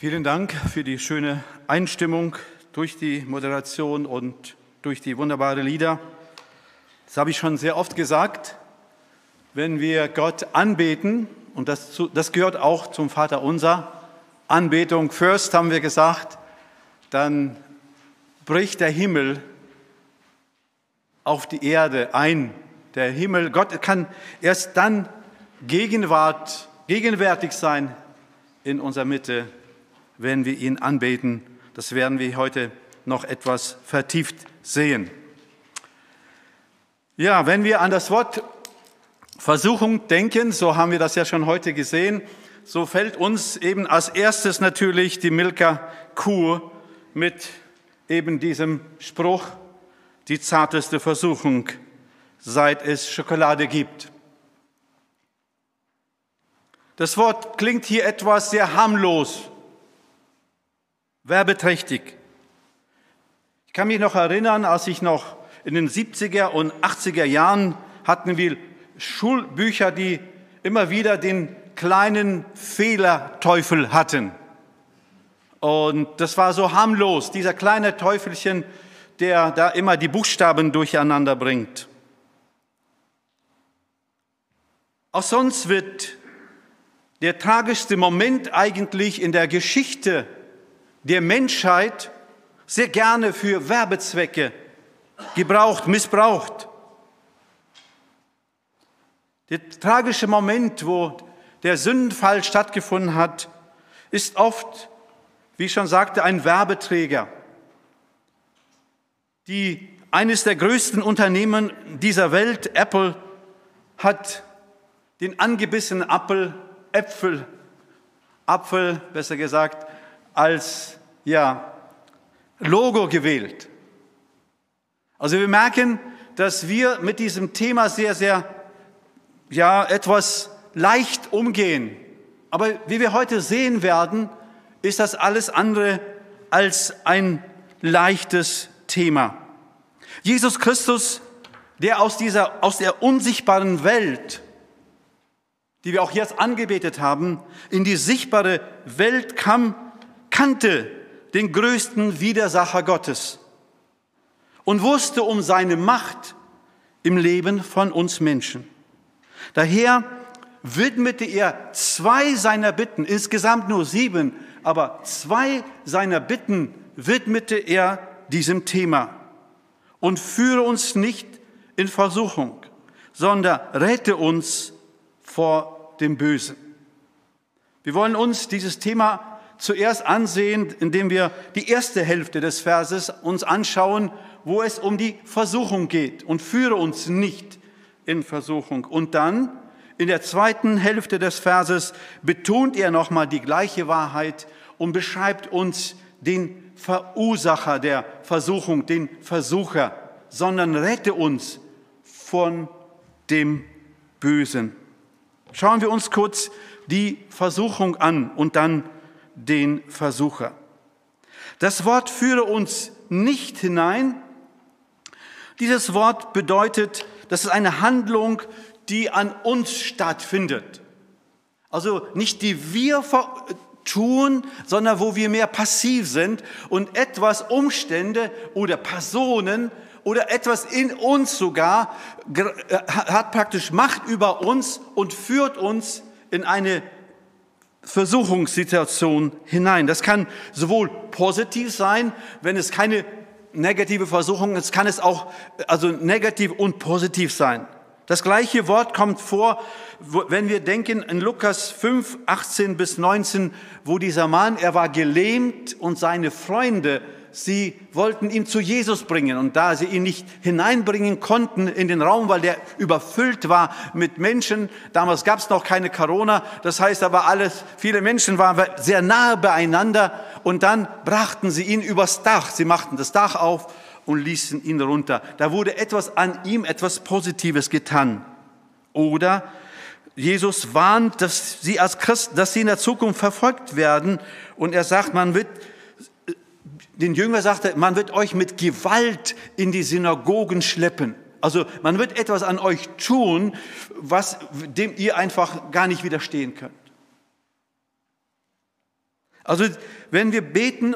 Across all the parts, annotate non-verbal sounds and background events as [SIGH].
Vielen Dank für die schöne Einstimmung durch die Moderation und durch die wunderbaren Lieder. Das habe ich schon sehr oft gesagt. Wenn wir Gott anbeten, und das, das gehört auch zum Vater unser, Anbetung first haben wir gesagt, dann bricht der Himmel auf die Erde ein. Der Himmel, Gott kann erst dann Gegenwart, gegenwärtig sein in unserer Mitte, wenn wir ihn anbeten. Das werden wir heute noch etwas vertieft sehen. Ja, wenn wir an das Wort Versuchung denken, so haben wir das ja schon heute gesehen, so fällt uns eben als erstes natürlich die Milka-Kuh mit eben diesem Spruch, die zarteste Versuchung, seit es Schokolade gibt. Das Wort klingt hier etwas sehr harmlos, werbeträchtig. Ich kann mich noch erinnern, als ich noch in den 70er und 80er Jahren hatten wir Schulbücher, die immer wieder den kleinen Fehlerteufel hatten. Und das war so harmlos, dieser kleine Teufelchen, der da immer die Buchstaben durcheinander bringt. Auch sonst wird der tragischste Moment eigentlich in der Geschichte der Menschheit sehr gerne für Werbezwecke gebraucht, missbraucht. Der tragische Moment, wo der Sündenfall stattgefunden hat, ist oft, wie ich schon sagte, ein Werbeträger. Die, eines der größten Unternehmen dieser Welt, Apple, hat den angebissenen Apfel, Äpfel, Apfel, besser gesagt, als ja, Logo gewählt. Also wir merken, dass wir mit diesem Thema sehr, sehr, ja, etwas leicht umgehen. Aber wie wir heute sehen werden, ist das alles andere als ein leichtes Thema. Jesus Christus, der aus dieser, aus der unsichtbaren Welt, die wir auch jetzt angebetet haben, in die sichtbare Welt kam, kannte den größten Widersacher Gottes und wusste um seine Macht im Leben von uns Menschen. Daher widmete er zwei seiner Bitten, insgesamt nur sieben, aber zwei seiner Bitten widmete er diesem Thema. Und führe uns nicht in Versuchung, sondern rette uns vor dem Bösen. Wir wollen uns dieses Thema zuerst ansehen, indem wir die erste Hälfte des Verses uns anschauen, wo es um die Versuchung geht und führe uns nicht in Versuchung. Und dann in der zweiten Hälfte des Verses betont er nochmal die gleiche Wahrheit und beschreibt uns den Verursacher der Versuchung, den Versucher, sondern rette uns von dem Bösen. Schauen wir uns kurz die Versuchung an und dann den Versucher. Das Wort führe uns nicht hinein. Dieses Wort bedeutet, dass es eine Handlung die an uns stattfindet. Also nicht die wir tun, sondern wo wir mehr passiv sind und etwas Umstände oder Personen oder etwas in uns sogar äh, hat praktisch Macht über uns und führt uns in eine Versuchungssituation hinein. Das kann sowohl positiv sein, wenn es keine negative Versuchung ist, kann es auch also negativ und positiv sein. Das gleiche Wort kommt vor, wenn wir denken in Lukas 5, 18 bis 19, wo dieser Mann, er war gelähmt und seine Freunde, sie wollten ihn zu Jesus bringen. Und da sie ihn nicht hineinbringen konnten in den Raum, weil der überfüllt war mit Menschen, damals gab es noch keine Corona, das heißt aber alles, viele Menschen waren sehr nahe beieinander und dann brachten sie ihn übers Dach. Sie machten das Dach auf und ließen ihn runter. Da wurde etwas an ihm, etwas Positives getan. Oder Jesus warnt, dass sie als Christen, dass sie in der Zukunft verfolgt werden. Und er sagt, man wird, den Jünger sagte, man wird euch mit Gewalt in die Synagogen schleppen. Also man wird etwas an euch tun, was, dem ihr einfach gar nicht widerstehen könnt. Also wenn wir beten,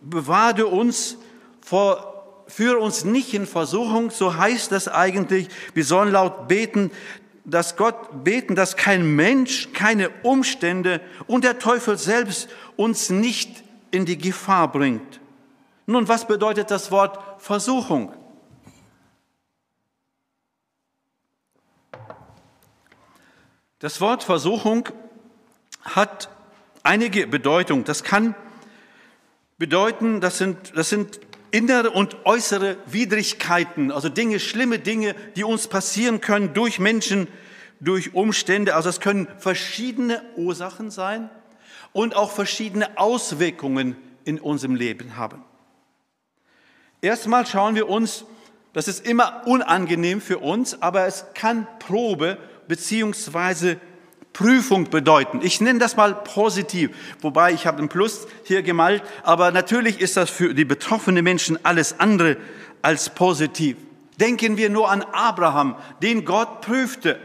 bewahre uns vor, führe uns nicht in Versuchung, so heißt das eigentlich, wir sollen laut beten, dass Gott beten, dass kein Mensch, keine Umstände und der Teufel selbst uns nicht in die Gefahr bringt. Nun, was bedeutet das Wort Versuchung? Das Wort Versuchung hat einige Bedeutung. Das kann bedeuten, das sind, das sind innere und äußere Widrigkeiten, also Dinge, schlimme Dinge, die uns passieren können durch Menschen, durch Umstände. Also es können verschiedene Ursachen sein und auch verschiedene Auswirkungen in unserem Leben haben. Erstmal schauen wir uns, das ist immer unangenehm für uns, aber es kann Probe beziehungsweise Prüfung bedeuten. Ich nenne das mal positiv, wobei ich habe ein Plus hier gemalt, aber natürlich ist das für die betroffenen Menschen alles andere als positiv. Denken wir nur an Abraham, den Gott prüfte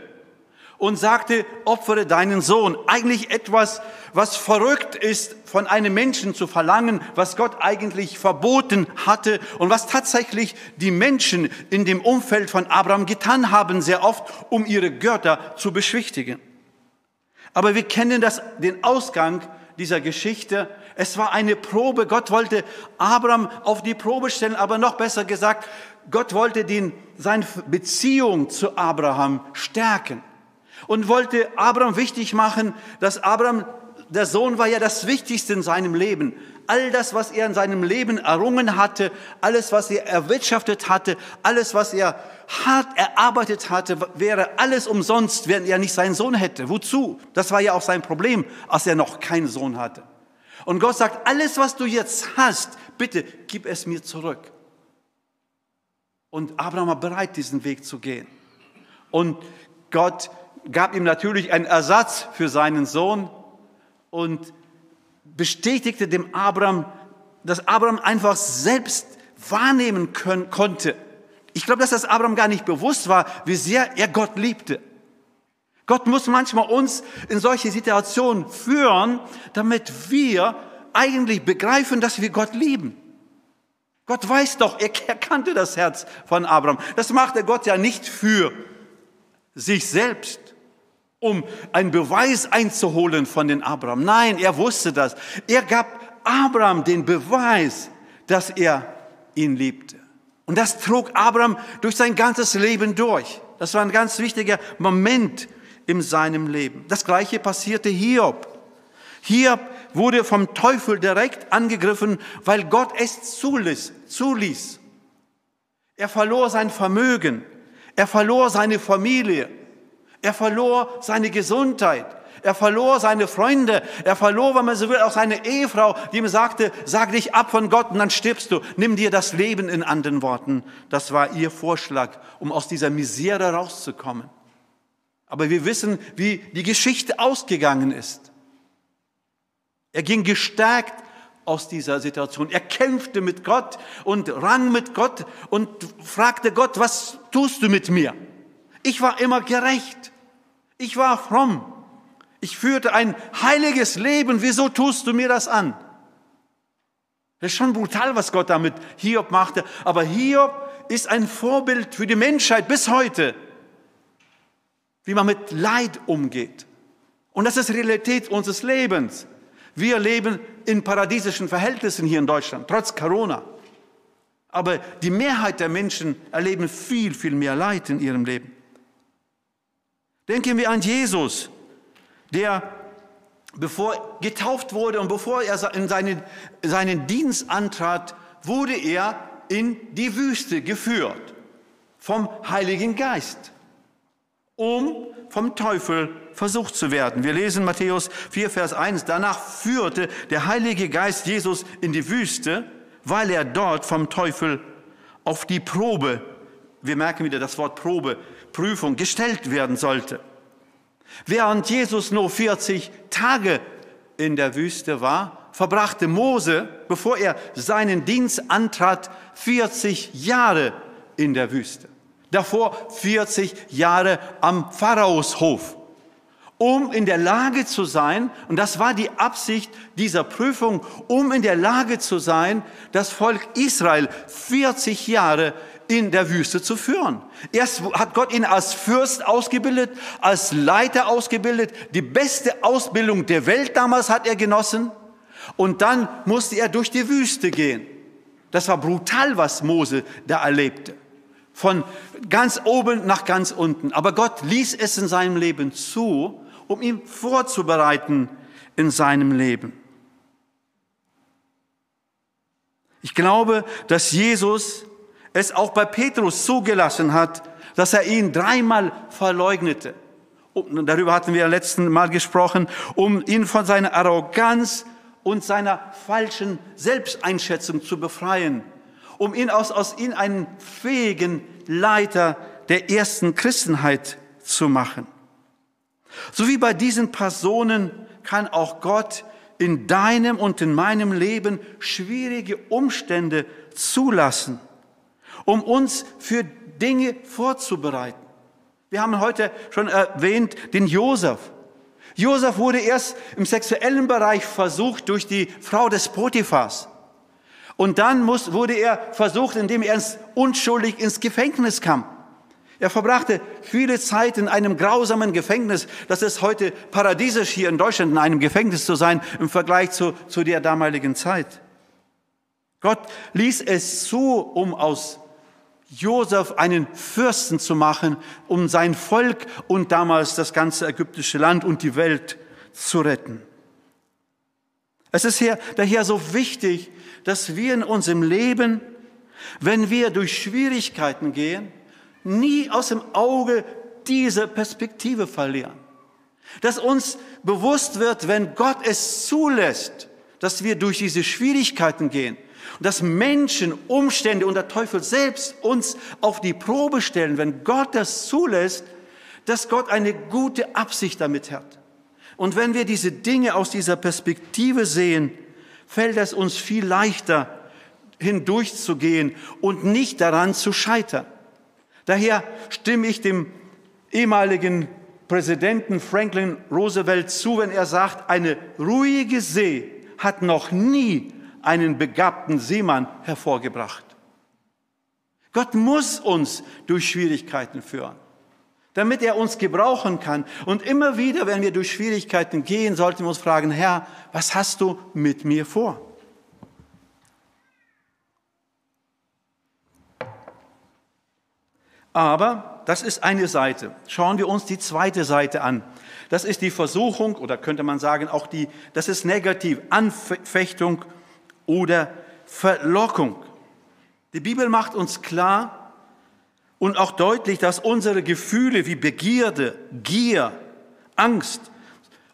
und sagte, opfere deinen Sohn. Eigentlich etwas, was verrückt ist, von einem Menschen zu verlangen, was Gott eigentlich verboten hatte und was tatsächlich die Menschen in dem Umfeld von Abraham getan haben, sehr oft, um ihre Götter zu beschwichtigen. Aber wir kennen das, den Ausgang dieser Geschichte. Es war eine Probe. Gott wollte Abraham auf die Probe stellen, aber noch besser gesagt, Gott wollte den, seine Beziehung zu Abraham stärken und wollte Abraham wichtig machen, dass Abraham, der Sohn war ja das Wichtigste in seinem Leben. All das, was er in seinem Leben errungen hatte, alles, was er erwirtschaftet hatte, alles, was er hart erarbeitet hatte, wäre alles umsonst, wenn er nicht seinen Sohn hätte. Wozu? Das war ja auch sein Problem, als er noch keinen Sohn hatte. Und Gott sagt, alles, was du jetzt hast, bitte gib es mir zurück. Und Abraham war bereit, diesen Weg zu gehen. Und Gott gab ihm natürlich einen Ersatz für seinen Sohn und bestätigte dem Abraham, dass Abraham einfach selbst wahrnehmen können, konnte. Ich glaube, dass das Abraham gar nicht bewusst war, wie sehr er Gott liebte. Gott muss manchmal uns in solche Situationen führen, damit wir eigentlich begreifen, dass wir Gott lieben. Gott weiß doch, er [LAUGHS] kannte das Herz von Abraham. Das machte Gott ja nicht für sich selbst, um einen Beweis einzuholen von den Abraham. Nein, er wusste das. Er gab Abraham den Beweis, dass er ihn liebte. Und das trug Abraham durch sein ganzes Leben durch. Das war ein ganz wichtiger Moment in seinem Leben. Das gleiche passierte Hiob. Hiob wurde vom Teufel direkt angegriffen, weil Gott es zuließ. zuließ. Er verlor sein Vermögen. Er verlor seine Familie. Er verlor seine Gesundheit. Er verlor seine Freunde. Er verlor, wenn man so will, auch seine Ehefrau, die ihm sagte, sag dich ab von Gott und dann stirbst du. Nimm dir das Leben in anderen Worten. Das war ihr Vorschlag, um aus dieser Misere rauszukommen. Aber wir wissen, wie die Geschichte ausgegangen ist. Er ging gestärkt aus dieser Situation. Er kämpfte mit Gott und rang mit Gott und fragte Gott, was tust du mit mir? Ich war immer gerecht. Ich war fromm. Ich führte ein heiliges Leben. Wieso tust du mir das an? Das ist schon brutal, was Gott damit Hiob machte. Aber Hiob ist ein Vorbild für die Menschheit bis heute, wie man mit Leid umgeht. Und das ist Realität unseres Lebens. Wir leben in paradiesischen Verhältnissen hier in Deutschland, trotz Corona. Aber die Mehrheit der Menschen erleben viel, viel mehr Leid in ihrem Leben. Denken wir an Jesus, der bevor getauft wurde und bevor er in seinen, seinen Dienst antrat, wurde er in die Wüste geführt vom Heiligen Geist, um vom Teufel versucht zu werden. Wir lesen Matthäus 4, Vers 1. Danach führte der Heilige Geist Jesus in die Wüste, weil er dort vom Teufel auf die Probe, wir merken wieder das Wort Probe, Prüfung gestellt werden sollte. Während Jesus nur 40 Tage in der Wüste war, verbrachte Mose, bevor er seinen Dienst antrat, 40 Jahre in der Wüste. Davor 40 Jahre am Pharaos Hof. um in der Lage zu sein, und das war die Absicht dieser Prüfung, um in der Lage zu sein, das Volk Israel 40 Jahre in der Wüste zu führen. Erst hat Gott ihn als Fürst ausgebildet, als Leiter ausgebildet, die beste Ausbildung der Welt damals hat er genossen, und dann musste er durch die Wüste gehen. Das war brutal, was Mose da erlebte. Von ganz oben nach ganz unten. Aber Gott ließ es in seinem Leben zu, um ihn vorzubereiten in seinem Leben. Ich glaube, dass Jesus es auch bei Petrus zugelassen hat, dass er ihn dreimal verleugnete. Und darüber hatten wir letzten Mal gesprochen, um ihn von seiner Arroganz und seiner falschen Selbsteinschätzung zu befreien, um ihn aus, aus ihn einen fähigen Leiter der ersten Christenheit zu machen. So wie bei diesen Personen kann auch Gott in deinem und in meinem Leben schwierige Umstände zulassen, um uns für Dinge vorzubereiten. Wir haben heute schon erwähnt den Josef. Josef wurde erst im sexuellen Bereich versucht durch die Frau des Potiphas. Und dann muss, wurde er versucht, indem er unschuldig ins Gefängnis kam. Er verbrachte viele Zeit in einem grausamen Gefängnis. Das ist heute paradiesisch hier in Deutschland, in einem Gefängnis zu sein im Vergleich zu, zu der damaligen Zeit. Gott ließ es zu, um aus Josef einen Fürsten zu machen, um sein Volk und damals das ganze ägyptische Land und die Welt zu retten. Es ist hier, daher so wichtig, dass wir in unserem Leben, wenn wir durch Schwierigkeiten gehen, nie aus dem Auge diese Perspektive verlieren. Dass uns bewusst wird, wenn Gott es zulässt, dass wir durch diese Schwierigkeiten gehen und dass Menschen, Umstände und der Teufel selbst uns auf die Probe stellen, wenn Gott das zulässt, dass Gott eine gute Absicht damit hat. Und wenn wir diese Dinge aus dieser Perspektive sehen, fällt es uns viel leichter, hindurchzugehen und nicht daran zu scheitern. Daher stimme ich dem ehemaligen Präsidenten Franklin Roosevelt zu, wenn er sagt, eine ruhige See hat noch nie einen begabten Seemann hervorgebracht. Gott muss uns durch Schwierigkeiten führen, damit er uns gebrauchen kann. Und immer wieder, wenn wir durch Schwierigkeiten gehen, sollten wir uns fragen, Herr, was hast du mit mir vor? Aber das ist eine Seite. Schauen wir uns die zweite Seite an. Das ist die Versuchung oder könnte man sagen auch die, das ist negativ, Anfechtung oder Verlockung. Die Bibel macht uns klar und auch deutlich, dass unsere Gefühle wie Begierde, Gier, Angst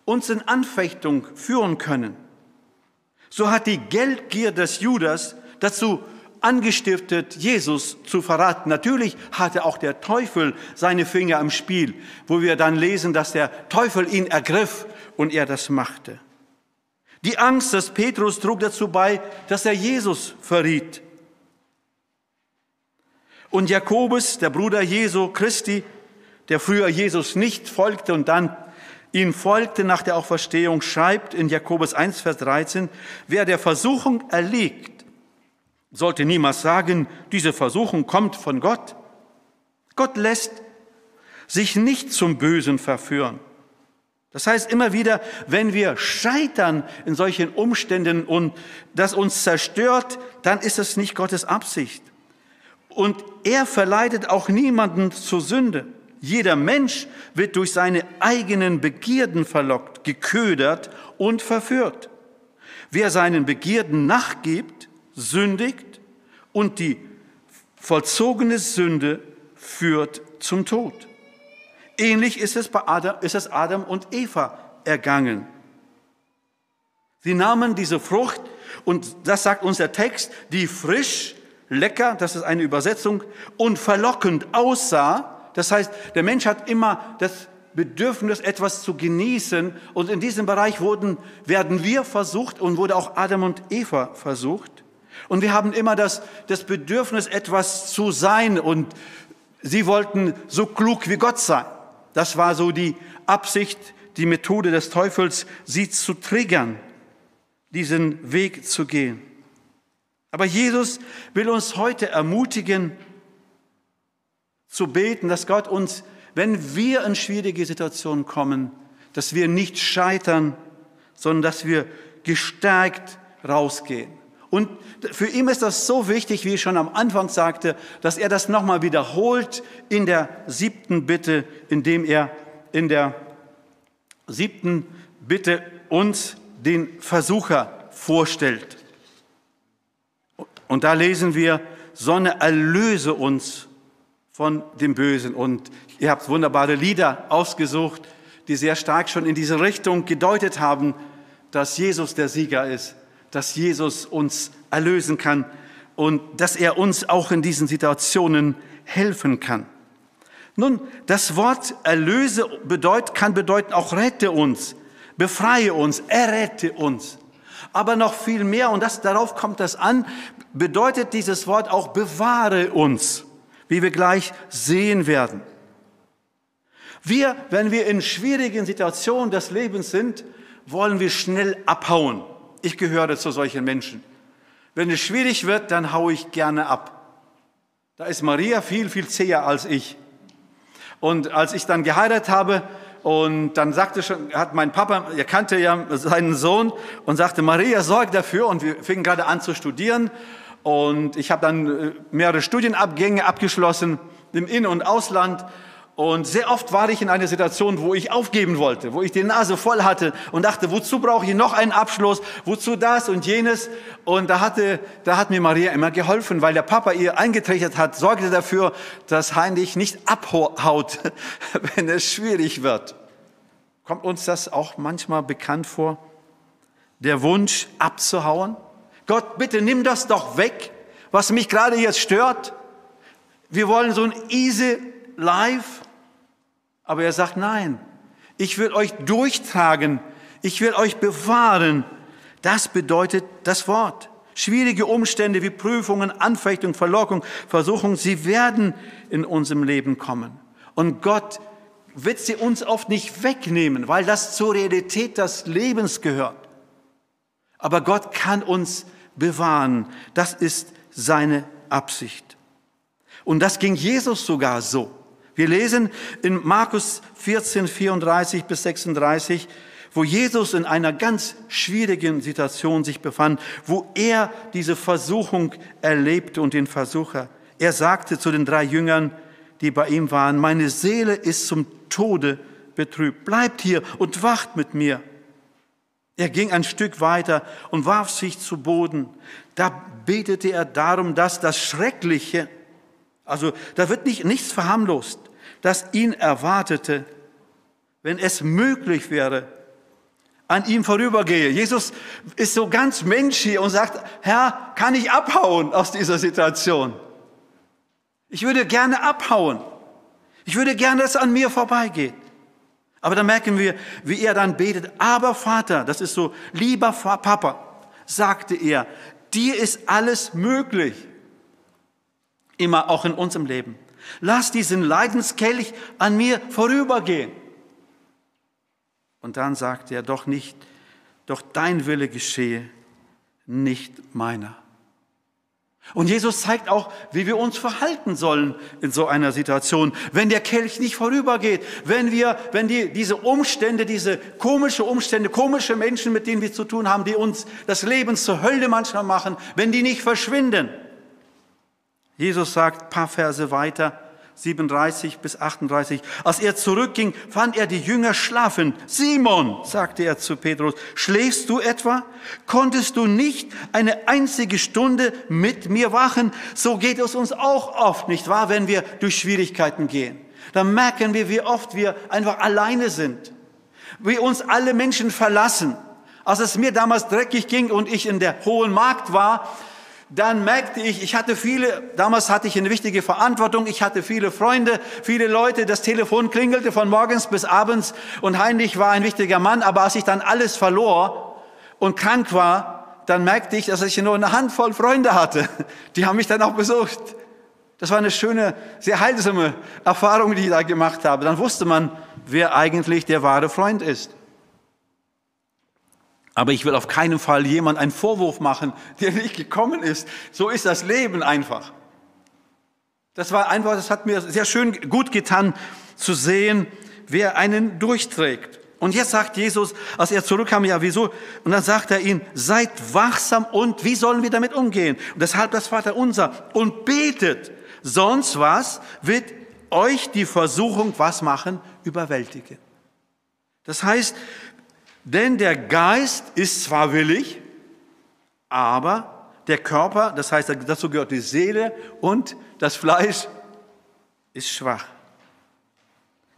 uns in Anfechtung führen können. So hat die Geldgier des Judas dazu angestiftet, Jesus zu verraten. Natürlich hatte auch der Teufel seine Finger im Spiel, wo wir dann lesen, dass der Teufel ihn ergriff und er das machte. Die Angst des Petrus trug dazu bei, dass er Jesus verriet. Und Jakobus, der Bruder Jesu Christi, der früher Jesus nicht folgte und dann ihn folgte nach der Auferstehung, schreibt in Jakobus 1, Vers 13, wer der Versuchung erliegt, sollte niemals sagen, diese Versuchung kommt von Gott. Gott lässt sich nicht zum Bösen verführen. Das heißt immer wieder, wenn wir scheitern in solchen Umständen und das uns zerstört, dann ist es nicht Gottes Absicht. Und er verleitet auch niemanden zur Sünde. Jeder Mensch wird durch seine eigenen Begierden verlockt, geködert und verführt. Wer seinen Begierden nachgibt, sündigt und die vollzogene Sünde führt zum Tod. Ähnlich ist es bei Adam, ist es Adam und Eva ergangen. Sie nahmen diese Frucht und das sagt unser Text, die frisch, lecker, das ist eine Übersetzung, und verlockend aussah. Das heißt, der Mensch hat immer das Bedürfnis, etwas zu genießen. Und in diesem Bereich wurden, werden wir versucht und wurde auch Adam und Eva versucht. Und wir haben immer das, das Bedürfnis, etwas zu sein. Und sie wollten so klug wie Gott sein. Das war so die Absicht die Methode des Teufels, sie zu triggern, diesen Weg zu gehen. Aber Jesus will uns heute ermutigen, zu beten, dass Gott uns, wenn wir in schwierige Situationen kommen, dass wir nicht scheitern, sondern dass wir gestärkt rausgehen. Und für ihn ist das so wichtig, wie ich schon am Anfang sagte, dass er das nochmal wiederholt in der siebten Bitte, indem er in der siebten Bitte uns den Versucher vorstellt. Und da lesen wir, Sonne, erlöse uns von dem Bösen. Und ihr habt wunderbare Lieder ausgesucht, die sehr stark schon in diese Richtung gedeutet haben, dass Jesus der Sieger ist, dass Jesus uns erlösen kann und dass er uns auch in diesen Situationen helfen kann. Nun, das Wort erlöse bedeut, kann bedeuten auch rette uns, befreie uns, errette uns. Aber noch viel mehr, und das, darauf kommt das an, bedeutet dieses Wort auch bewahre uns, wie wir gleich sehen werden. Wir, wenn wir in schwierigen Situationen des Lebens sind, wollen wir schnell abhauen. Ich gehöre zu solchen Menschen. Wenn es schwierig wird, dann haue ich gerne ab. Da ist Maria viel, viel zäher als ich. Und als ich dann geheiratet habe, und dann sagte schon, hat mein Papa, er kannte ja seinen Sohn und sagte, Maria, sorg dafür. Und wir fingen gerade an zu studieren. Und ich habe dann äh, mehrere Studienabgänge abgeschlossen im In- und Ausland. Und sehr oft war ich in einer Situation, wo ich aufgeben wollte, wo ich die Nase voll hatte und dachte, wozu brauche ich noch einen Abschluss, wozu das und jenes. Und da hatte, da hat mir Maria immer geholfen, weil der Papa ihr eingetrichtert hat, sorgte dafür, dass Heinrich nicht abhaut, [LAUGHS] wenn es schwierig wird. Kommt uns das auch manchmal bekannt vor? Der Wunsch abzuhauen? Gott, bitte nimm das doch weg, was mich gerade jetzt stört. Wir wollen so ein easy life. Aber er sagt, nein, ich will euch durchtragen, ich will euch bewahren. Das bedeutet das Wort. Schwierige Umstände wie Prüfungen, Anfechtung, Verlockung, Versuchung, sie werden in unserem Leben kommen. Und Gott wird sie uns oft nicht wegnehmen, weil das zur Realität des Lebens gehört. Aber Gott kann uns bewahren. Das ist seine Absicht. Und das ging Jesus sogar so. Wir lesen in Markus 14, 34 bis 36, wo Jesus in einer ganz schwierigen Situation sich befand, wo er diese Versuchung erlebte und den Versucher. Er sagte zu den drei Jüngern, die bei ihm waren, meine Seele ist zum Tode betrübt. Bleibt hier und wacht mit mir. Er ging ein Stück weiter und warf sich zu Boden. Da betete er darum, dass das Schreckliche, also da wird nicht, nichts verharmlost, das ihn erwartete, wenn es möglich wäre, an ihm vorübergehe. Jesus ist so ganz Mensch hier und sagt, Herr, kann ich abhauen aus dieser Situation? Ich würde gerne abhauen. Ich würde gerne, dass es an mir vorbeigeht. Aber dann merken wir, wie er dann betet. Aber Vater, das ist so, lieber Papa, sagte er, dir ist alles möglich. Immer auch in unserem Leben. Lass diesen Leidenskelch an mir vorübergehen. Und dann sagt er, doch nicht, doch dein Wille geschehe, nicht meiner. Und Jesus zeigt auch, wie wir uns verhalten sollen in so einer Situation, wenn der Kelch nicht vorübergeht, wenn wir, wenn die, diese Umstände, diese komische Umstände, komische Menschen, mit denen wir zu tun haben, die uns das Leben zur Hölle manchmal machen, wenn die nicht verschwinden. Jesus sagt paar Verse weiter, 37 bis 38. Als er zurückging, fand er die Jünger schlafend. Simon, sagte er zu Petrus, schläfst du etwa? Konntest du nicht eine einzige Stunde mit mir wachen? So geht es uns auch oft, nicht wahr, wenn wir durch Schwierigkeiten gehen. Dann merken wir, wie oft wir einfach alleine sind. Wie uns alle Menschen verlassen. Als es mir damals dreckig ging und ich in der Hohen Markt war, dann merkte ich, ich hatte viele, damals hatte ich eine wichtige Verantwortung, ich hatte viele Freunde, viele Leute, das Telefon klingelte von morgens bis abends und Heinrich war ein wichtiger Mann, aber als ich dann alles verlor und krank war, dann merkte ich, dass ich nur eine Handvoll Freunde hatte. Die haben mich dann auch besucht. Das war eine schöne, sehr heilsame Erfahrung, die ich da gemacht habe. Dann wusste man, wer eigentlich der wahre Freund ist. Aber ich will auf keinen Fall jemand einen Vorwurf machen, der nicht gekommen ist. So ist das Leben einfach. Das war einfach, das hat mir sehr schön gut getan zu sehen, wer einen durchträgt. Und jetzt sagt Jesus, als er zurückkam, ja, wieso? Und dann sagt er ihnen, seid wachsam und wie sollen wir damit umgehen? Und deshalb das Vater unser und betet. Sonst was wird euch die Versuchung was machen? Überwältigen. Das heißt, denn der Geist ist zwar willig, aber der Körper, das heißt, dazu gehört die Seele und das Fleisch, ist schwach.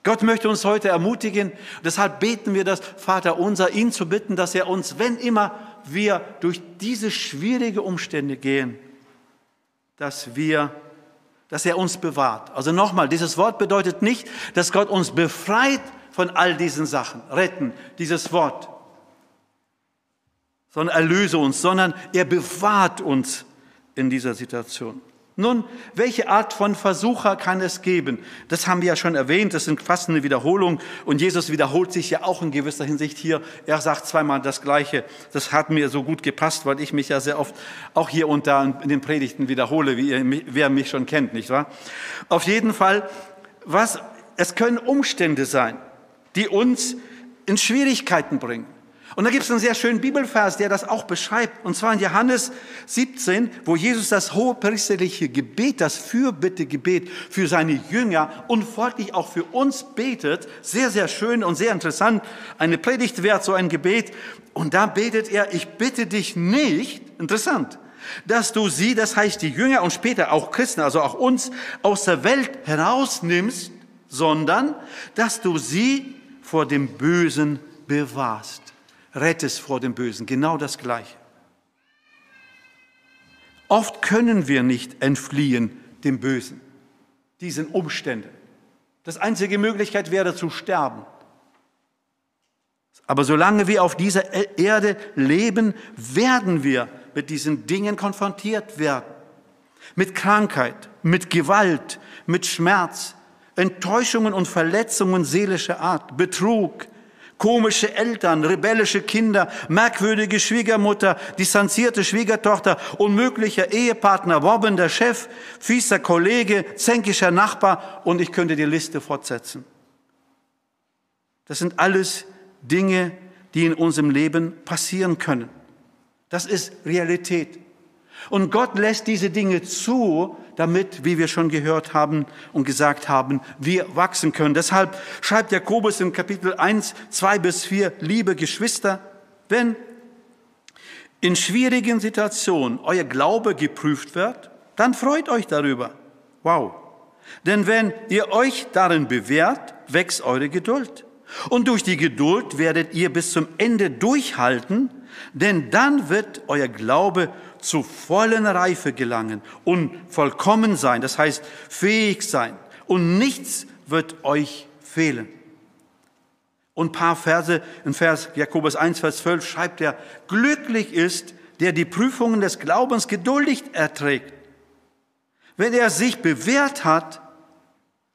Gott möchte uns heute ermutigen, deshalb beten wir das Vater unser, ihn zu bitten, dass er uns, wenn immer wir durch diese schwierige Umstände gehen, dass wir, dass er uns bewahrt. Also nochmal, dieses Wort bedeutet nicht, dass Gott uns befreit von all diesen Sachen. Retten, dieses Wort. Sondern erlöse uns, sondern er bewahrt uns in dieser Situation. Nun, welche Art von Versucher kann es geben? Das haben wir ja schon erwähnt, das sind fast eine Wiederholung und Jesus wiederholt sich ja auch in gewisser Hinsicht hier. Er sagt zweimal das Gleiche. Das hat mir so gut gepasst, weil ich mich ja sehr oft auch hier und da in den Predigten wiederhole, wie ihr, wer mich schon kennt, nicht wahr? Auf jeden Fall, was, es können Umstände sein die uns in Schwierigkeiten bringen. Und da gibt es einen sehr schönen Bibelvers, der das auch beschreibt. Und zwar in Johannes 17, wo Jesus das hohe priesterliche Gebet, das Fürbittegebet für seine Jünger und folglich auch für uns betet. Sehr, sehr schön und sehr interessant. Eine Predigt wert, so ein Gebet. Und da betet er, ich bitte dich nicht, interessant, dass du sie, das heißt die Jünger und später auch Christen, also auch uns, aus der Welt herausnimmst, sondern dass du sie vor dem Bösen bewahrst. Rettest vor dem Bösen. Genau das Gleiche. Oft können wir nicht entfliehen dem Bösen, diesen Umständen. Das einzige Möglichkeit wäre zu sterben. Aber solange wir auf dieser Erde leben, werden wir mit diesen Dingen konfrontiert werden. Mit Krankheit, mit Gewalt, mit Schmerz, Enttäuschungen und Verletzungen seelischer Art, Betrug, komische Eltern, rebellische Kinder, merkwürdige Schwiegermutter, distanzierte Schwiegertochter, unmöglicher Ehepartner, wobbender Chef, fieser Kollege, zänkischer Nachbar und ich könnte die Liste fortsetzen. Das sind alles Dinge, die in unserem Leben passieren können. Das ist Realität. Und Gott lässt diese Dinge zu, damit, wie wir schon gehört haben und gesagt haben, wir wachsen können. Deshalb schreibt Jakobus in Kapitel 1, 2 bis 4, liebe Geschwister, wenn in schwierigen Situationen euer Glaube geprüft wird, dann freut euch darüber. Wow. Denn wenn ihr euch darin bewährt, wächst eure Geduld. Und durch die Geduld werdet ihr bis zum Ende durchhalten, denn dann wird euer Glaube zu vollen Reife gelangen und vollkommen sein, das heißt fähig sein und nichts wird euch fehlen. Und ein paar Verse, in Vers Jakobus 1, Vers 12 schreibt er, glücklich ist, der die Prüfungen des Glaubens geduldig erträgt. Wenn er sich bewährt hat,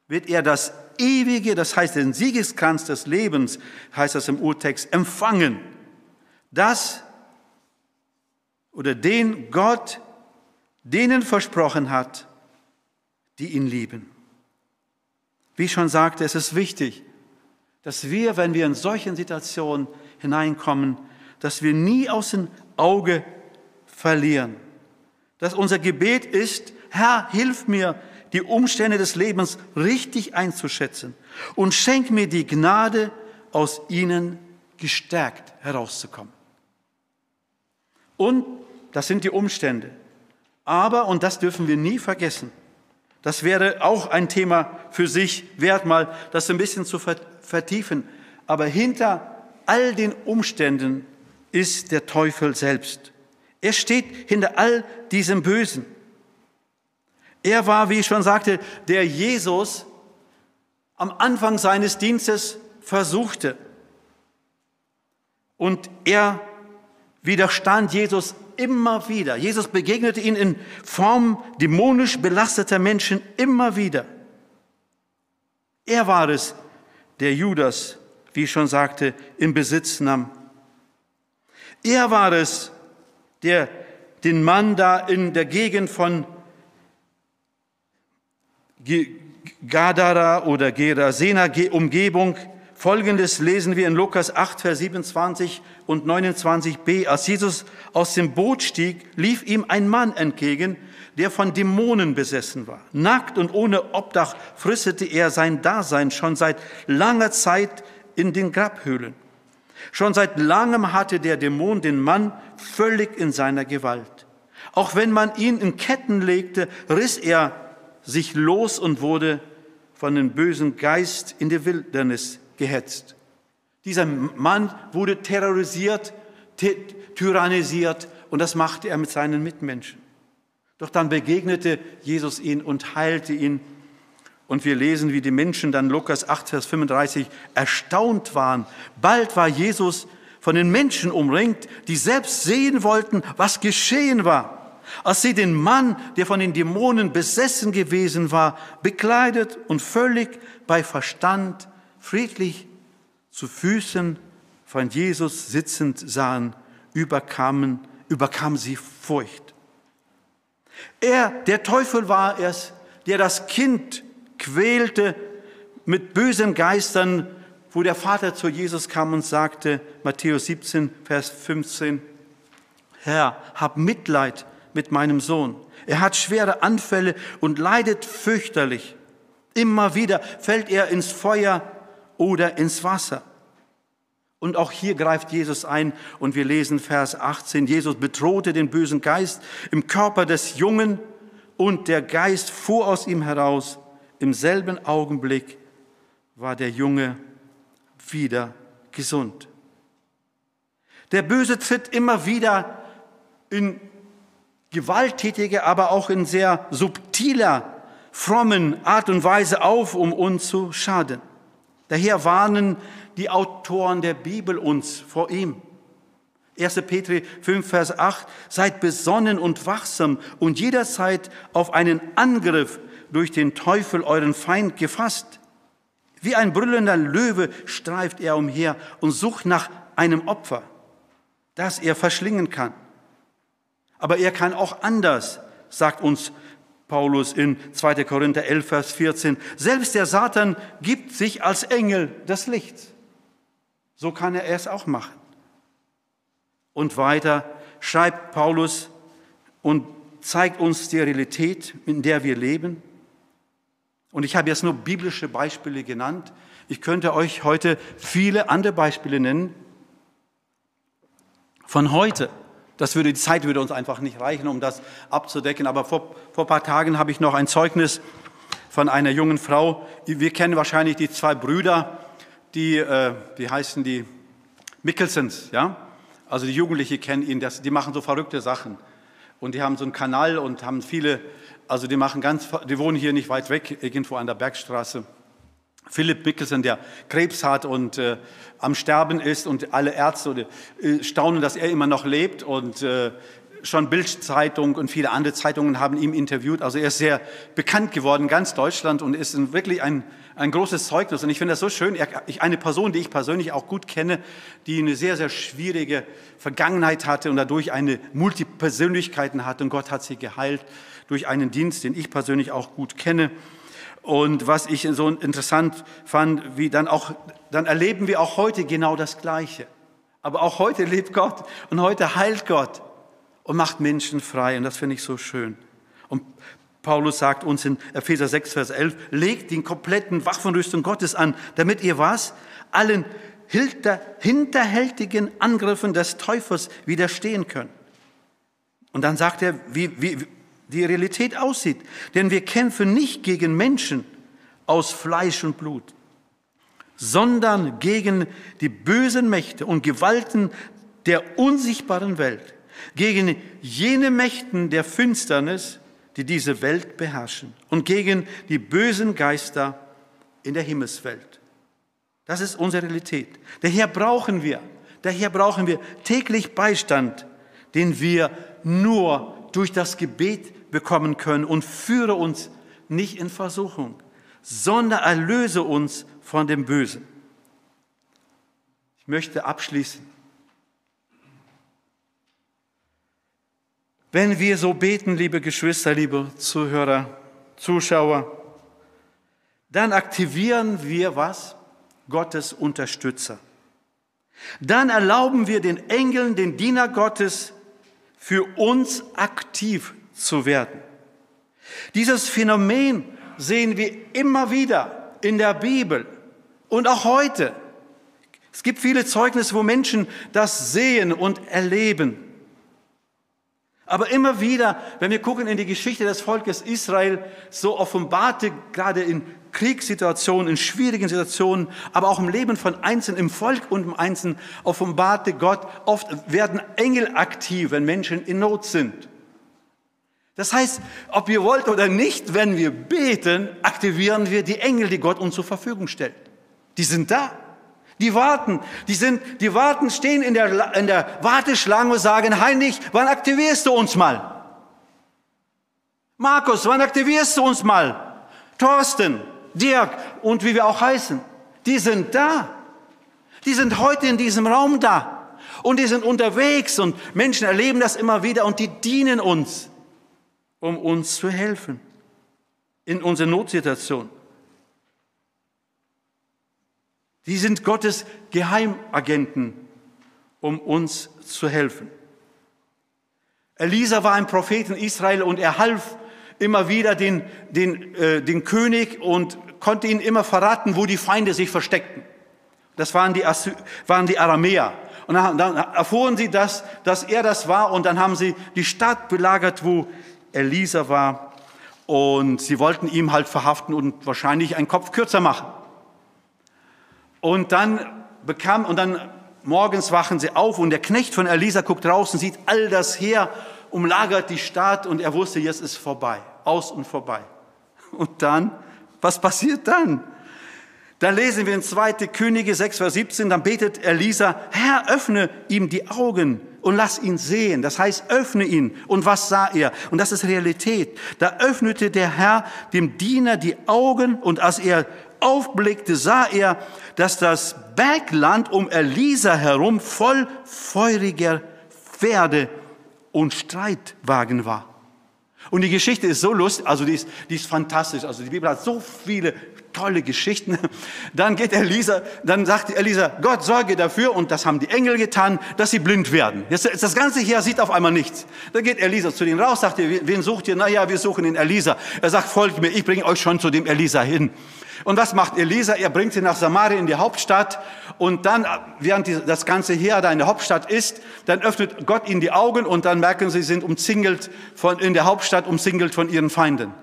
wird er das ewige, das heißt den Siegeskranz des Lebens, heißt das im Urtext, empfangen. Das oder den Gott denen versprochen hat, die ihn lieben. Wie ich schon sagte, es ist wichtig, dass wir, wenn wir in solchen Situationen hineinkommen, dass wir nie aus dem Auge verlieren. Dass unser Gebet ist, Herr, hilf mir, die Umstände des Lebens richtig einzuschätzen und schenk mir die Gnade, aus ihnen gestärkt herauszukommen. Und das sind die Umstände. Aber, und das dürfen wir nie vergessen, das wäre auch ein Thema für sich wert, mal das ein bisschen zu vertiefen. Aber hinter all den Umständen ist der Teufel selbst. Er steht hinter all diesem Bösen. Er war, wie ich schon sagte, der Jesus am Anfang seines Dienstes versuchte. Und er widerstand Jesus immer wieder. Jesus begegnete ihnen in Form dämonisch belasteter Menschen immer wieder. Er war es, der Judas, wie ich schon sagte, in Besitz nahm. Er war es, der den Mann da in der Gegend von Gadara oder Gerasena Umgebung. Folgendes lesen wir in Lukas 8, Vers 27 und 29b. Als Jesus aus dem Boot stieg, lief ihm ein Mann entgegen, der von Dämonen besessen war. Nackt und ohne Obdach fristete er sein Dasein schon seit langer Zeit in den Grabhöhlen. Schon seit langem hatte der Dämon den Mann völlig in seiner Gewalt. Auch wenn man ihn in Ketten legte, riss er sich los und wurde von dem bösen Geist in die Wildnis gehetzt. Dieser Mann wurde terrorisiert, tyrannisiert und das machte er mit seinen Mitmenschen. Doch dann begegnete Jesus ihn und heilte ihn. Und wir lesen, wie die Menschen dann Lukas 8, Vers 35 erstaunt waren. Bald war Jesus von den Menschen umringt, die selbst sehen wollten, was geschehen war. Als sie den Mann, der von den Dämonen besessen gewesen war, bekleidet und völlig bei Verstand, friedlich zu Füßen von Jesus sitzend sahen, überkamen, überkam sie Furcht. Er, der Teufel war es, der das Kind quälte mit bösen Geistern, wo der Vater zu Jesus kam und sagte, Matthäus 17, Vers 15, Herr, hab Mitleid mit meinem Sohn. Er hat schwere Anfälle und leidet fürchterlich. Immer wieder fällt er ins Feuer oder ins Wasser. Und auch hier greift Jesus ein und wir lesen Vers 18. Jesus bedrohte den bösen Geist im Körper des Jungen und der Geist fuhr aus ihm heraus. Im selben Augenblick war der Junge wieder gesund. Der Böse tritt immer wieder in gewalttätige, aber auch in sehr subtiler, frommen Art und Weise auf, um uns zu schaden. Daher warnen die Autoren der Bibel uns vor ihm. 1. Petri 5, Vers 8, seid besonnen und wachsam und jederzeit auf einen Angriff durch den Teufel, euren Feind, gefasst. Wie ein brüllender Löwe streift er umher und sucht nach einem Opfer, das er verschlingen kann. Aber er kann auch anders, sagt uns Paulus in 2. Korinther 11, Vers 14. Selbst der Satan gibt sich als Engel des Lichts. So kann er es auch machen. Und weiter schreibt Paulus und zeigt uns die Realität, in der wir leben. Und ich habe jetzt nur biblische Beispiele genannt. Ich könnte euch heute viele andere Beispiele nennen von heute. Das würde, die Zeit würde uns einfach nicht reichen, um das abzudecken. Aber vor, vor ein paar Tagen habe ich noch ein Zeugnis von einer jungen Frau. Wir kennen wahrscheinlich die zwei Brüder, die, äh, wie heißen die? Mickelsons, ja? Also die Jugendlichen kennen ihn, das, die machen so verrückte Sachen. Und die haben so einen Kanal und haben viele, also die machen ganz, die wohnen hier nicht weit weg, irgendwo an der Bergstraße. Philipp Mickelson, der Krebs hat und äh, am Sterben ist und alle Ärzte äh, staunen, dass er immer noch lebt und äh, schon Bildzeitung und viele andere Zeitungen haben ihn interviewt. Also er ist sehr bekannt geworden, ganz Deutschland und ist wirklich ein, ein großes Zeugnis. Und ich finde das so schön. Er, ich, eine Person, die ich persönlich auch gut kenne, die eine sehr, sehr schwierige Vergangenheit hatte und dadurch eine Multipersönlichkeiten hatte und Gott hat sie geheilt durch einen Dienst, den ich persönlich auch gut kenne. Und was ich so interessant fand, wie dann auch, dann erleben wir auch heute genau das Gleiche. Aber auch heute lebt Gott und heute heilt Gott und macht Menschen frei. Und das finde ich so schön. Und Paulus sagt uns in Epheser 6, Vers 11, legt den kompletten Waffenrüstung Gottes an, damit ihr was? Allen hinterhältigen Angriffen des Teufels widerstehen könnt. Und dann sagt er, wie, wie, die Realität aussieht. Denn wir kämpfen nicht gegen Menschen aus Fleisch und Blut, sondern gegen die bösen Mächte und Gewalten der unsichtbaren Welt, gegen jene Mächten der Finsternis, die diese Welt beherrschen und gegen die bösen Geister in der Himmelswelt. Das ist unsere Realität. Daher brauchen wir, daher brauchen wir täglich Beistand, den wir nur durch das Gebet bekommen können und führe uns nicht in Versuchung, sondern erlöse uns von dem Bösen. Ich möchte abschließen. Wenn wir so beten, liebe Geschwister, liebe Zuhörer, Zuschauer, dann aktivieren wir was? Gottes Unterstützer. Dann erlauben wir den Engeln, den Diener Gottes, für uns aktiv zu werden. Dieses Phänomen sehen wir immer wieder in der Bibel und auch heute. Es gibt viele Zeugnisse, wo Menschen das sehen und erleben. Aber immer wieder, wenn wir gucken in die Geschichte des Volkes Israel, so offenbarte gerade in Kriegssituationen, in schwierigen Situationen, aber auch im Leben von Einzelnen, im Volk und im Einzelnen, offenbarte Gott, oft werden Engel aktiv, wenn Menschen in Not sind. Das heißt, ob ihr wollt oder nicht, wenn wir beten, aktivieren wir die Engel, die Gott uns zur Verfügung stellt. Die sind da. Die warten, die sind, die warten, stehen in der, in der Warteschlange und sagen, Heinrich, wann aktivierst du uns mal? Markus, wann aktivierst du uns mal? Thorsten, Dirk und wie wir auch heißen, die sind da. Die sind heute in diesem Raum da. Und die sind unterwegs und Menschen erleben das immer wieder und die dienen uns, um uns zu helfen in unserer Notsituation. Die sind Gottes Geheimagenten, um uns zu helfen. Elisa war ein Prophet in Israel und er half immer wieder den, den, äh, den König und konnte ihnen immer verraten, wo die Feinde sich versteckten. Das waren die, Assy waren die Aramäer. Und dann, dann erfuhren sie, dass, dass er das war und dann haben sie die Stadt belagert, wo Elisa war. Und sie wollten ihn halt verhaften und wahrscheinlich einen Kopf kürzer machen. Und dann bekam, und dann morgens wachen sie auf und der Knecht von Elisa guckt raus und sieht all das Heer umlagert die Stadt und er wusste, jetzt ist vorbei, aus und vorbei. Und dann, was passiert dann? Da lesen wir in 2. Könige 6, Vers 17, dann betet Elisa, Herr, öffne ihm die Augen und lass ihn sehen. Das heißt, öffne ihn. Und was sah er? Und das ist Realität. Da öffnete der Herr dem Diener die Augen und als er aufblickte, sah er, dass das Bergland um Elisa herum voll feuriger Pferde und Streitwagen war. Und die Geschichte ist so lustig, also die ist, die ist fantastisch. Also die Bibel hat so viele tolle Geschichten. Dann geht Elisa, dann sagt Elisa, Gott sorge dafür, und das haben die Engel getan, dass sie blind werden. Jetzt, das ganze Heer sieht auf einmal nichts. Dann geht Elisa zu denen raus, sagt er, wen sucht ihr? Na ja, wir suchen den Elisa. Er sagt, folgt mir, ich bringe euch schon zu dem Elisa hin. Und was macht Elisa? Er bringt sie nach Samaria in die Hauptstadt und dann, während das ganze Heer da in der Hauptstadt ist, dann öffnet Gott ihnen die Augen und dann merken sie, sie sind umzingelt von, in der Hauptstadt, umzingelt von ihren Feinden.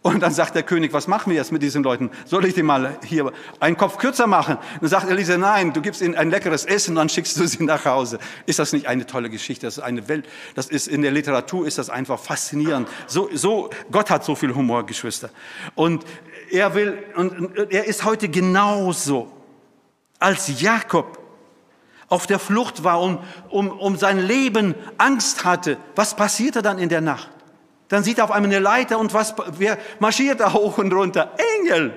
Und dann sagt der König, was machen wir jetzt mit diesen Leuten? Soll ich die mal hier einen Kopf kürzer machen? Dann sagt Elisa, nein, du gibst ihnen ein leckeres Essen und dann schickst du sie nach Hause. Ist das nicht eine tolle Geschichte? Das ist eine Welt, das ist in der Literatur ist das einfach faszinierend. So, so, Gott hat so viel Humor, Geschwister. Und er will, und er ist heute genauso. Als Jakob auf der Flucht war und um, um sein Leben Angst hatte, was passierte dann in der Nacht? Dann sieht er auf einmal eine Leiter und was, wer marschiert da hoch und runter? Engel.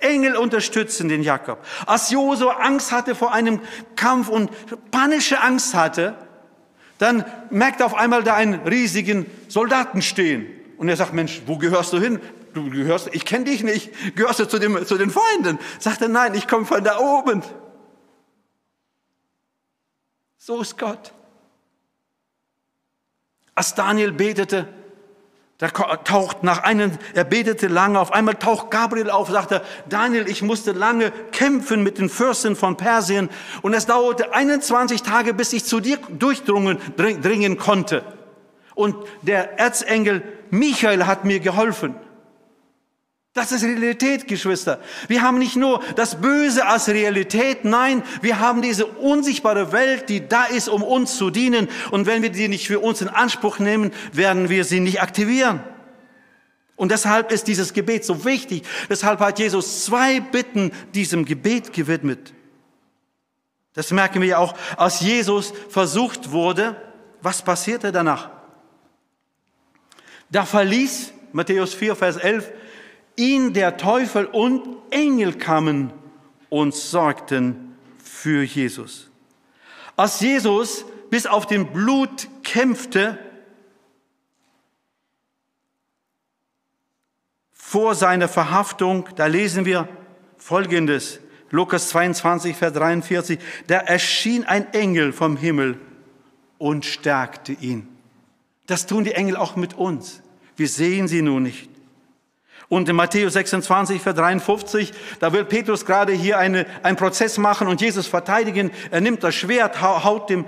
Engel unterstützen den Jakob. Als Josua Angst hatte vor einem Kampf und panische Angst hatte, dann merkt er auf einmal da einen riesigen Soldaten stehen. Und er sagt, Mensch, wo gehörst du hin? Du gehörst, ich kenne dich nicht. Gehörst du zu, dem, zu den Feinden? Sagt er, nein, ich komme von da oben. So ist Gott. Als Daniel betete, da taucht nach einem, er betete lange, auf einmal taucht Gabriel auf, sagte, Daniel, ich musste lange kämpfen mit den Fürsten von Persien und es dauerte 21 Tage, bis ich zu dir durchdringen dringen konnte. Und der Erzengel Michael hat mir geholfen. Das ist Realität, Geschwister. Wir haben nicht nur das Böse als Realität, nein, wir haben diese unsichtbare Welt, die da ist, um uns zu dienen. Und wenn wir die nicht für uns in Anspruch nehmen, werden wir sie nicht aktivieren. Und deshalb ist dieses Gebet so wichtig. Deshalb hat Jesus zwei Bitten diesem Gebet gewidmet. Das merken wir ja auch, als Jesus versucht wurde. Was passierte danach? Da verließ Matthäus 4, Vers 11 ihn der Teufel und Engel kamen und sorgten für Jesus. Als Jesus bis auf den Blut kämpfte, vor seiner Verhaftung, da lesen wir Folgendes. Lukas 22, Vers 43. Da erschien ein Engel vom Himmel und stärkte ihn. Das tun die Engel auch mit uns. Wir sehen sie nur nicht. Und in Matthäus 26, Vers 53, da will Petrus gerade hier eine, einen Prozess machen und Jesus verteidigen. Er nimmt das Schwert, haut dem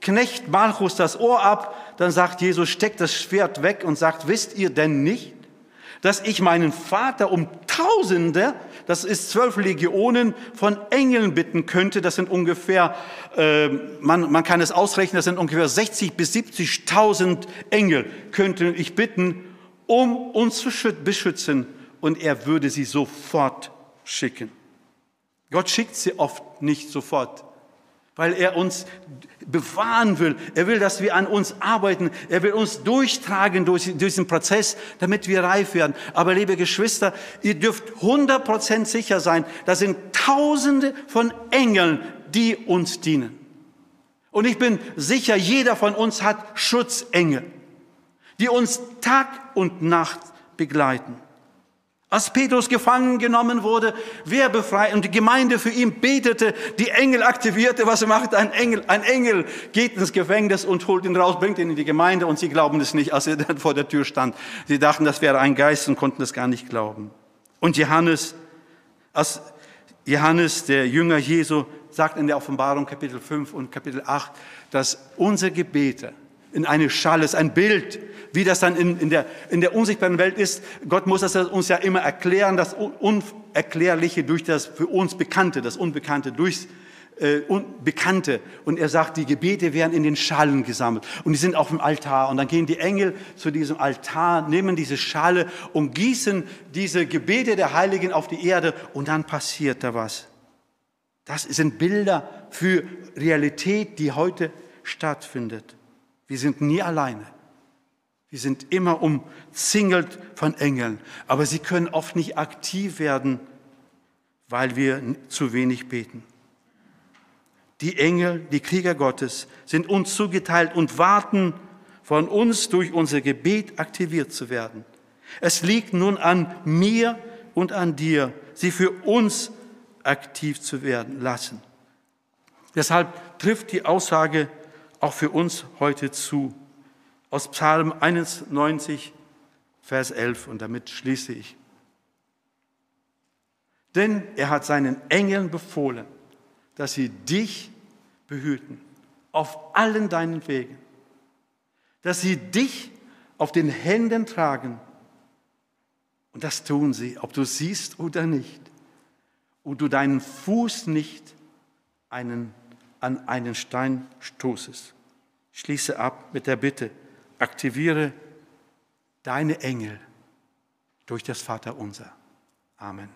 Knecht Malchus das Ohr ab. Dann sagt Jesus, steckt das Schwert weg und sagt, wisst ihr denn nicht, dass ich meinen Vater um Tausende, das ist zwölf Legionen, von Engeln bitten könnte. Das sind ungefähr, äh, man, man kann es ausrechnen, das sind ungefähr 60 bis 70.000 Engel, könnte ich bitten, um uns zu beschützen. Und er würde sie sofort schicken. Gott schickt sie oft nicht sofort weil er uns bewahren will. Er will, dass wir an uns arbeiten. Er will uns durchtragen durch diesen Prozess, damit wir reif werden. Aber liebe Geschwister, ihr dürft 100% sicher sein, da sind Tausende von Engeln, die uns dienen. Und ich bin sicher, jeder von uns hat Schutzengel, die uns Tag und Nacht begleiten. Als Petrus gefangen genommen wurde, wer befreit und die Gemeinde für ihn betete, die Engel aktivierte, was macht ein Engel? Ein Engel geht ins Gefängnis und holt ihn raus, bringt ihn in die Gemeinde und sie glauben es nicht, als er [LAUGHS] dann vor der Tür stand. Sie dachten, das wäre ein Geist und konnten es gar nicht glauben. Und Johannes, als Johannes, der Jünger Jesu, sagt in der Offenbarung Kapitel 5 und Kapitel 8, dass unsere Gebete, in eine Schale, ist ein Bild, wie das dann in, in, der, in der unsichtbaren Welt ist. Gott muss das uns ja immer erklären, das Unerklärliche durch das für uns Bekannte, das Unbekannte durchs äh, Unbekannte. Und er sagt, die Gebete werden in den Schalen gesammelt und die sind auf dem Altar. Und dann gehen die Engel zu diesem Altar, nehmen diese Schale und gießen diese Gebete der Heiligen auf die Erde und dann passiert da was. Das sind Bilder für Realität, die heute stattfindet. Wir sind nie alleine. Wir sind immer umzingelt von Engeln, aber sie können oft nicht aktiv werden, weil wir zu wenig beten. Die Engel, die Krieger Gottes, sind uns zugeteilt und warten von uns durch unser Gebet aktiviert zu werden. Es liegt nun an mir und an dir, sie für uns aktiv zu werden lassen. Deshalb trifft die Aussage auch für uns heute zu. Aus Psalm 91, Vers 11, und damit schließe ich. Denn er hat seinen Engeln befohlen, dass sie dich behüten auf allen deinen Wegen, dass sie dich auf den Händen tragen. Und das tun sie, ob du siehst oder nicht, und du deinen Fuß nicht einen an einen Stein stoßest. Schließe ab mit der Bitte, aktiviere deine Engel durch das Vaterunser. Amen.